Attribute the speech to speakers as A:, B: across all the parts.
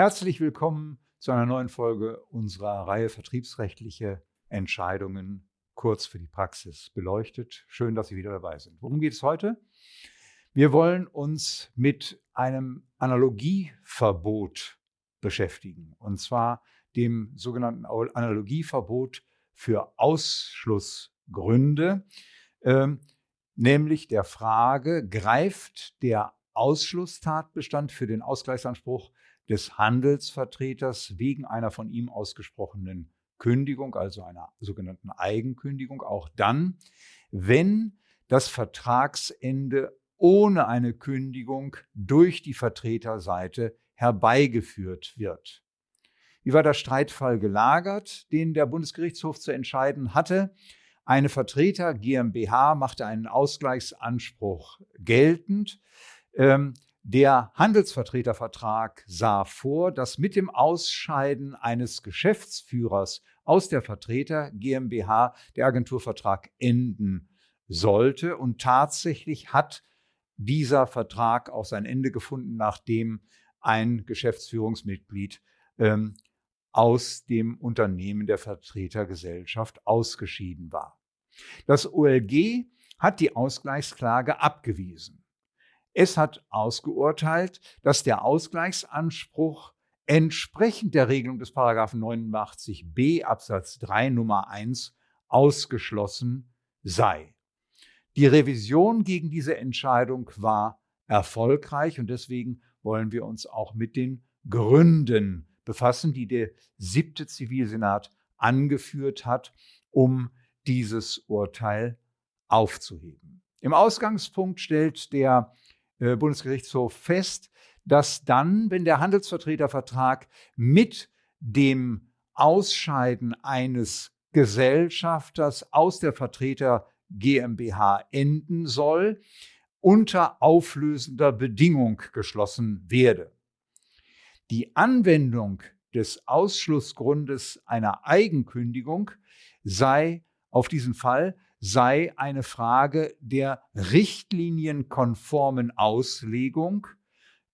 A: Herzlich willkommen zu einer neuen Folge unserer Reihe Vertriebsrechtliche Entscheidungen kurz für die Praxis beleuchtet. Schön, dass Sie wieder dabei sind. Worum geht es heute? Wir wollen uns mit einem Analogieverbot beschäftigen. Und zwar dem sogenannten Analogieverbot für Ausschlussgründe, ähm, nämlich der Frage, greift der Ausschlusstatbestand für den Ausgleichsanspruch des Handelsvertreters wegen einer von ihm ausgesprochenen Kündigung, also einer sogenannten Eigenkündigung, auch dann, wenn das Vertragsende ohne eine Kündigung durch die Vertreterseite herbeigeführt wird. Wie war der Streitfall gelagert, den der Bundesgerichtshof zu entscheiden hatte? Eine Vertreter GmbH machte einen Ausgleichsanspruch geltend. Ähm, der Handelsvertretervertrag sah vor, dass mit dem Ausscheiden eines Geschäftsführers aus der Vertreter GmbH der Agenturvertrag enden sollte. Und tatsächlich hat dieser Vertrag auch sein Ende gefunden, nachdem ein Geschäftsführungsmitglied ähm, aus dem Unternehmen der Vertretergesellschaft ausgeschieden war. Das OLG hat die Ausgleichsklage abgewiesen. Es hat ausgeurteilt, dass der Ausgleichsanspruch entsprechend der Regelung des Paragraphen 89b Absatz 3 Nummer 1 ausgeschlossen sei. Die Revision gegen diese Entscheidung war erfolgreich und deswegen wollen wir uns auch mit den Gründen befassen, die der siebte Zivilsenat angeführt hat, um dieses Urteil aufzuheben. Im Ausgangspunkt stellt der äh, Bundesgerichtshof fest, dass dann, wenn der Handelsvertretervertrag mit dem Ausscheiden eines Gesellschafters aus der Vertreter GmbH enden soll, unter auflösender Bedingung geschlossen werde. Die Anwendung des Ausschlussgrundes einer Eigenkündigung sei auf diesen Fall sei eine Frage der richtlinienkonformen Auslegung.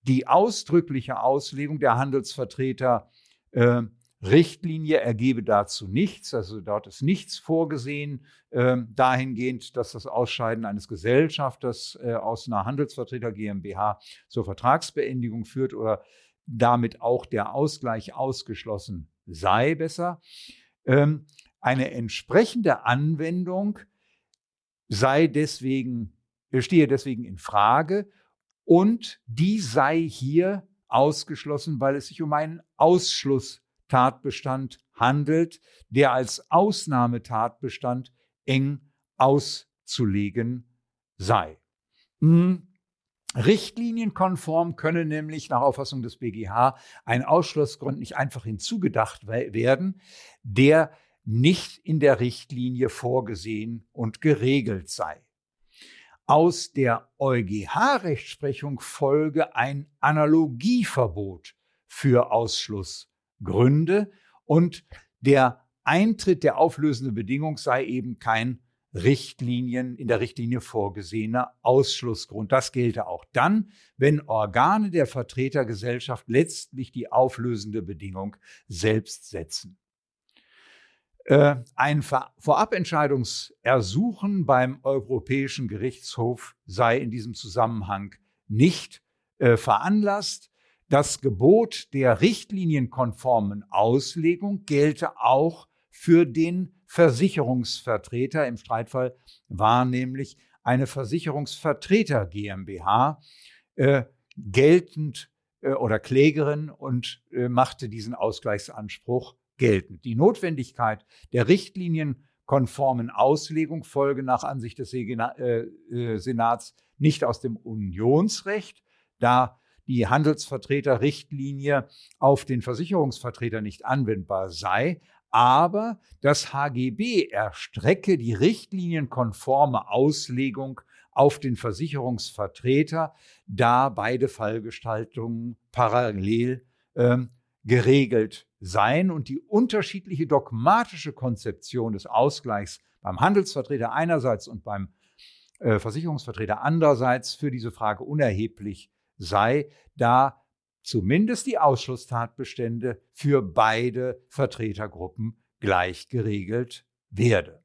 A: Die ausdrückliche Auslegung der Handelsvertreter äh, Richtlinie ergebe dazu nichts, also dort ist nichts vorgesehen äh, dahingehend, dass das Ausscheiden eines Gesellschafters äh, aus einer Handelsvertreter GmbH zur Vertragsbeendigung führt oder damit auch der Ausgleich ausgeschlossen sei besser. Ähm, eine entsprechende Anwendung sei deswegen, stehe deswegen in Frage und die sei hier ausgeschlossen, weil es sich um einen Ausschlusstatbestand handelt, der als Ausnahmetatbestand eng auszulegen sei. Hm. Richtlinienkonform könne nämlich nach Auffassung des BGH ein Ausschlussgrund nicht einfach hinzugedacht werden, der nicht in der Richtlinie vorgesehen und geregelt sei. Aus der EuGH-Rechtsprechung folge ein Analogieverbot für Ausschlussgründe und der Eintritt der auflösenden Bedingung sei eben kein Richtlinien, in der Richtlinie vorgesehener Ausschlussgrund. Das gelte auch dann, wenn Organe der Vertretergesellschaft letztlich die auflösende Bedingung selbst setzen. Äh, ein Vorabentscheidungsersuchen beim Europäischen Gerichtshof sei in diesem Zusammenhang nicht äh, veranlasst. Das Gebot der richtlinienkonformen Auslegung gelte auch für den Versicherungsvertreter. Im Streitfall war nämlich eine Versicherungsvertreter GmbH äh, geltend äh, oder Klägerin und äh, machte diesen Ausgleichsanspruch geltend. Die Notwendigkeit der richtlinienkonformen Auslegung folge nach Ansicht des äh, äh, Senats nicht aus dem Unionsrecht, da die Handelsvertreterrichtlinie auf den Versicherungsvertreter nicht anwendbar sei, aber das HGB erstrecke die richtlinienkonforme Auslegung auf den Versicherungsvertreter, da beide Fallgestaltungen parallel ähm, geregelt sein und die unterschiedliche dogmatische Konzeption des Ausgleichs beim Handelsvertreter einerseits und beim äh, Versicherungsvertreter andererseits für diese Frage unerheblich sei, da zumindest die Ausschlusstatbestände für beide Vertretergruppen gleich geregelt werde.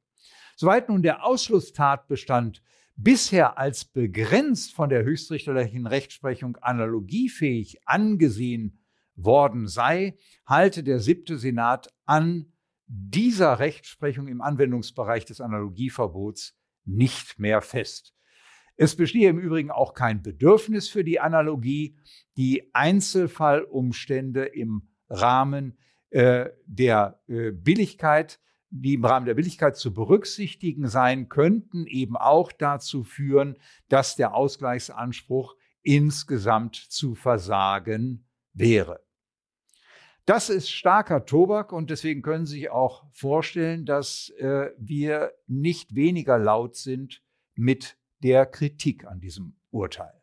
A: Soweit nun der Ausschlusstatbestand bisher als begrenzt von der höchstrichterlichen Rechtsprechung analogiefähig angesehen worden sei, halte der siebte Senat an dieser Rechtsprechung im Anwendungsbereich des Analogieverbots nicht mehr fest. Es bestehe im Übrigen auch kein Bedürfnis für die Analogie. Die Einzelfallumstände im Rahmen äh, der äh, Billigkeit, die im Rahmen der Billigkeit zu berücksichtigen sein könnten, eben auch dazu führen, dass der Ausgleichsanspruch insgesamt zu versagen wäre. Das ist starker Tobak und deswegen können Sie sich auch vorstellen, dass äh, wir nicht weniger laut sind mit der Kritik an diesem Urteil.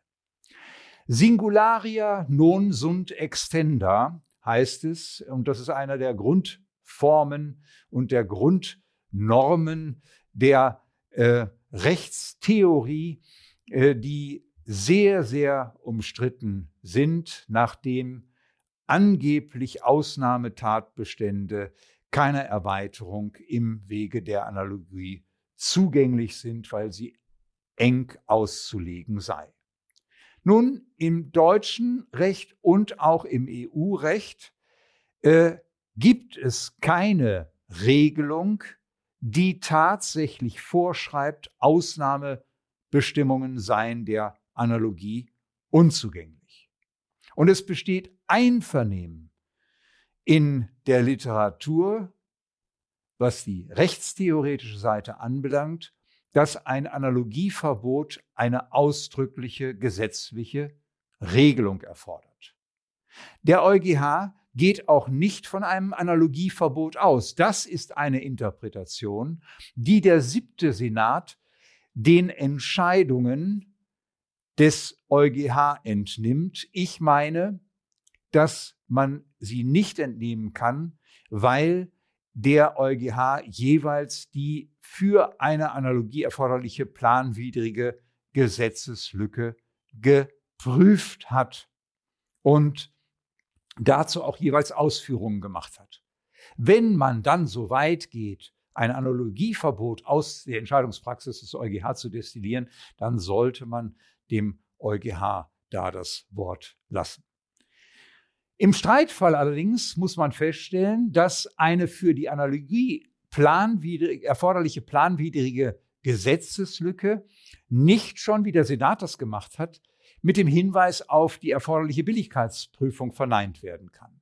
A: Singularia non sunt extenda heißt es, und das ist einer der Grundformen und der Grundnormen der äh, Rechtstheorie, äh, die sehr, sehr umstritten sind, nachdem angeblich Ausnahmetatbestände keiner Erweiterung im Wege der Analogie zugänglich sind, weil sie eng auszulegen sei. Nun, im deutschen Recht und auch im EU-Recht äh, gibt es keine Regelung, die tatsächlich vorschreibt, Ausnahmebestimmungen seien der Analogie unzugänglich. Und es besteht Einvernehmen in der Literatur, was die rechtstheoretische Seite anbelangt, dass ein Analogieverbot eine ausdrückliche gesetzliche Regelung erfordert. Der EuGH geht auch nicht von einem Analogieverbot aus. Das ist eine Interpretation, die der siebte Senat den Entscheidungen des EuGH entnimmt. Ich meine, dass man sie nicht entnehmen kann, weil der EuGH jeweils die für eine Analogie erforderliche planwidrige Gesetzeslücke geprüft hat und dazu auch jeweils Ausführungen gemacht hat. Wenn man dann so weit geht, ein Analogieverbot aus der Entscheidungspraxis des EuGH zu destillieren, dann sollte man dem EuGH da das Wort lassen. Im Streitfall allerdings muss man feststellen, dass eine für die Analogie planwidrig, erforderliche planwidrige Gesetzeslücke nicht schon, wie der Senat das gemacht hat, mit dem Hinweis auf die erforderliche Billigkeitsprüfung verneint werden kann.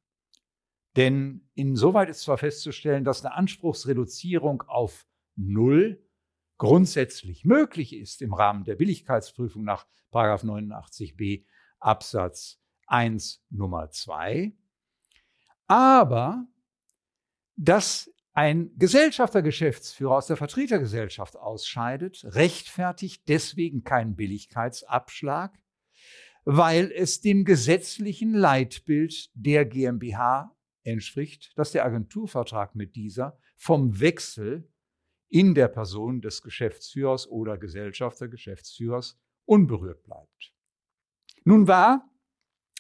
A: Denn insoweit ist zwar festzustellen, dass eine Anspruchsreduzierung auf Null grundsätzlich möglich ist im Rahmen der Billigkeitsprüfung nach 89b Absatz 1 Nummer 2. Aber dass ein Gesellschafter, Geschäftsführer aus der Vertretergesellschaft ausscheidet, rechtfertigt deswegen keinen Billigkeitsabschlag, weil es dem gesetzlichen Leitbild der GmbH entspricht, dass der Agenturvertrag mit dieser vom Wechsel in der Person des Geschäftsführers oder Gesellschafter, Geschäftsführers unberührt bleibt. Nun war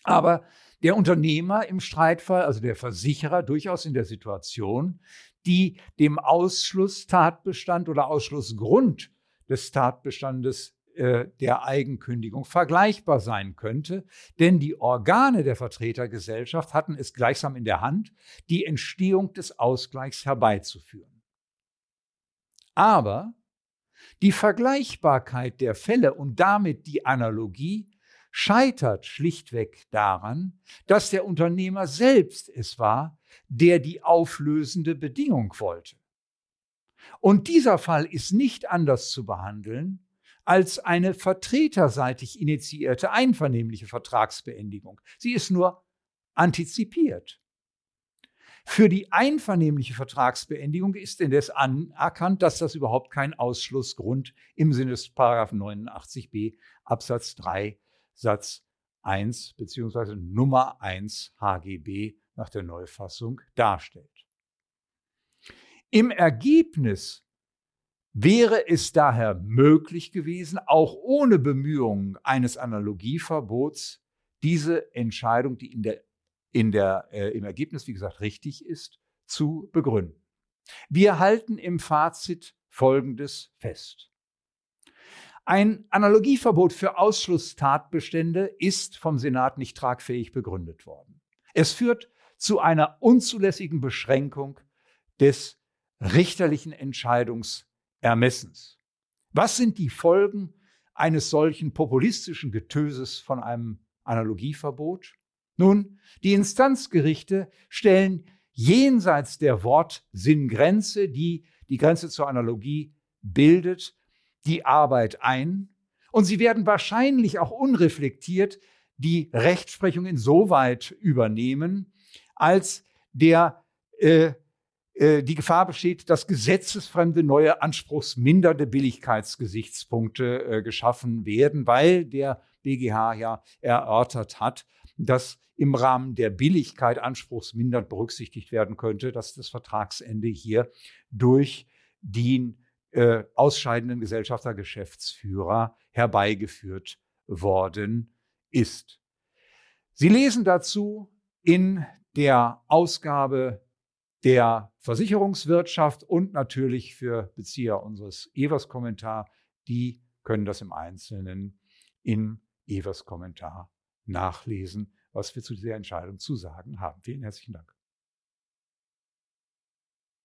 A: aber der Unternehmer im Streitfall, also der Versicherer, durchaus in der Situation, die dem Ausschlusstatbestand oder Ausschlussgrund des Tatbestandes äh, der Eigenkündigung vergleichbar sein könnte, denn die Organe der Vertretergesellschaft hatten es gleichsam in der Hand, die Entstehung des Ausgleichs herbeizuführen. Aber die Vergleichbarkeit der Fälle und damit die Analogie scheitert schlichtweg daran, dass der Unternehmer selbst es war, der die auflösende Bedingung wollte. Und dieser Fall ist nicht anders zu behandeln als eine vertreterseitig initiierte einvernehmliche Vertragsbeendigung. Sie ist nur antizipiert. Für die einvernehmliche Vertragsbeendigung ist indes anerkannt, dass das überhaupt kein Ausschlussgrund im Sinne des 89b Absatz 3 Satz 1 bzw. Nummer 1 HGB nach der Neufassung darstellt. Im Ergebnis wäre es daher möglich gewesen, auch ohne Bemühungen eines Analogieverbots diese Entscheidung, die in der, in der, äh, im Ergebnis, wie gesagt, richtig ist, zu begründen. Wir halten im Fazit Folgendes fest. Ein Analogieverbot für Ausschlusstatbestände ist vom Senat nicht tragfähig begründet worden. Es führt zu einer unzulässigen Beschränkung des richterlichen Entscheidungsermessens. Was sind die Folgen eines solchen populistischen Getöses von einem Analogieverbot? Nun, die Instanzgerichte stellen jenseits der Wortsinngrenze, die die Grenze zur Analogie bildet, die Arbeit ein. Und sie werden wahrscheinlich auch unreflektiert die Rechtsprechung insoweit übernehmen, als der äh, äh, die Gefahr besteht, dass gesetzesfremde neue anspruchsmindernde Billigkeitsgesichtspunkte äh, geschaffen werden, weil der BGH ja erörtert hat, dass im Rahmen der Billigkeit anspruchsmindernd berücksichtigt werden könnte, dass das Vertragsende hier durch den äh, ausscheidenden Gesellschafter Geschäftsführer herbeigeführt worden ist. Sie lesen dazu in der Ausgabe der Versicherungswirtschaft und natürlich für Bezieher unseres Evers-Kommentar, die können das im Einzelnen in Evers Kommentar nachlesen, was wir zu dieser Entscheidung zu sagen haben. Vielen herzlichen Dank.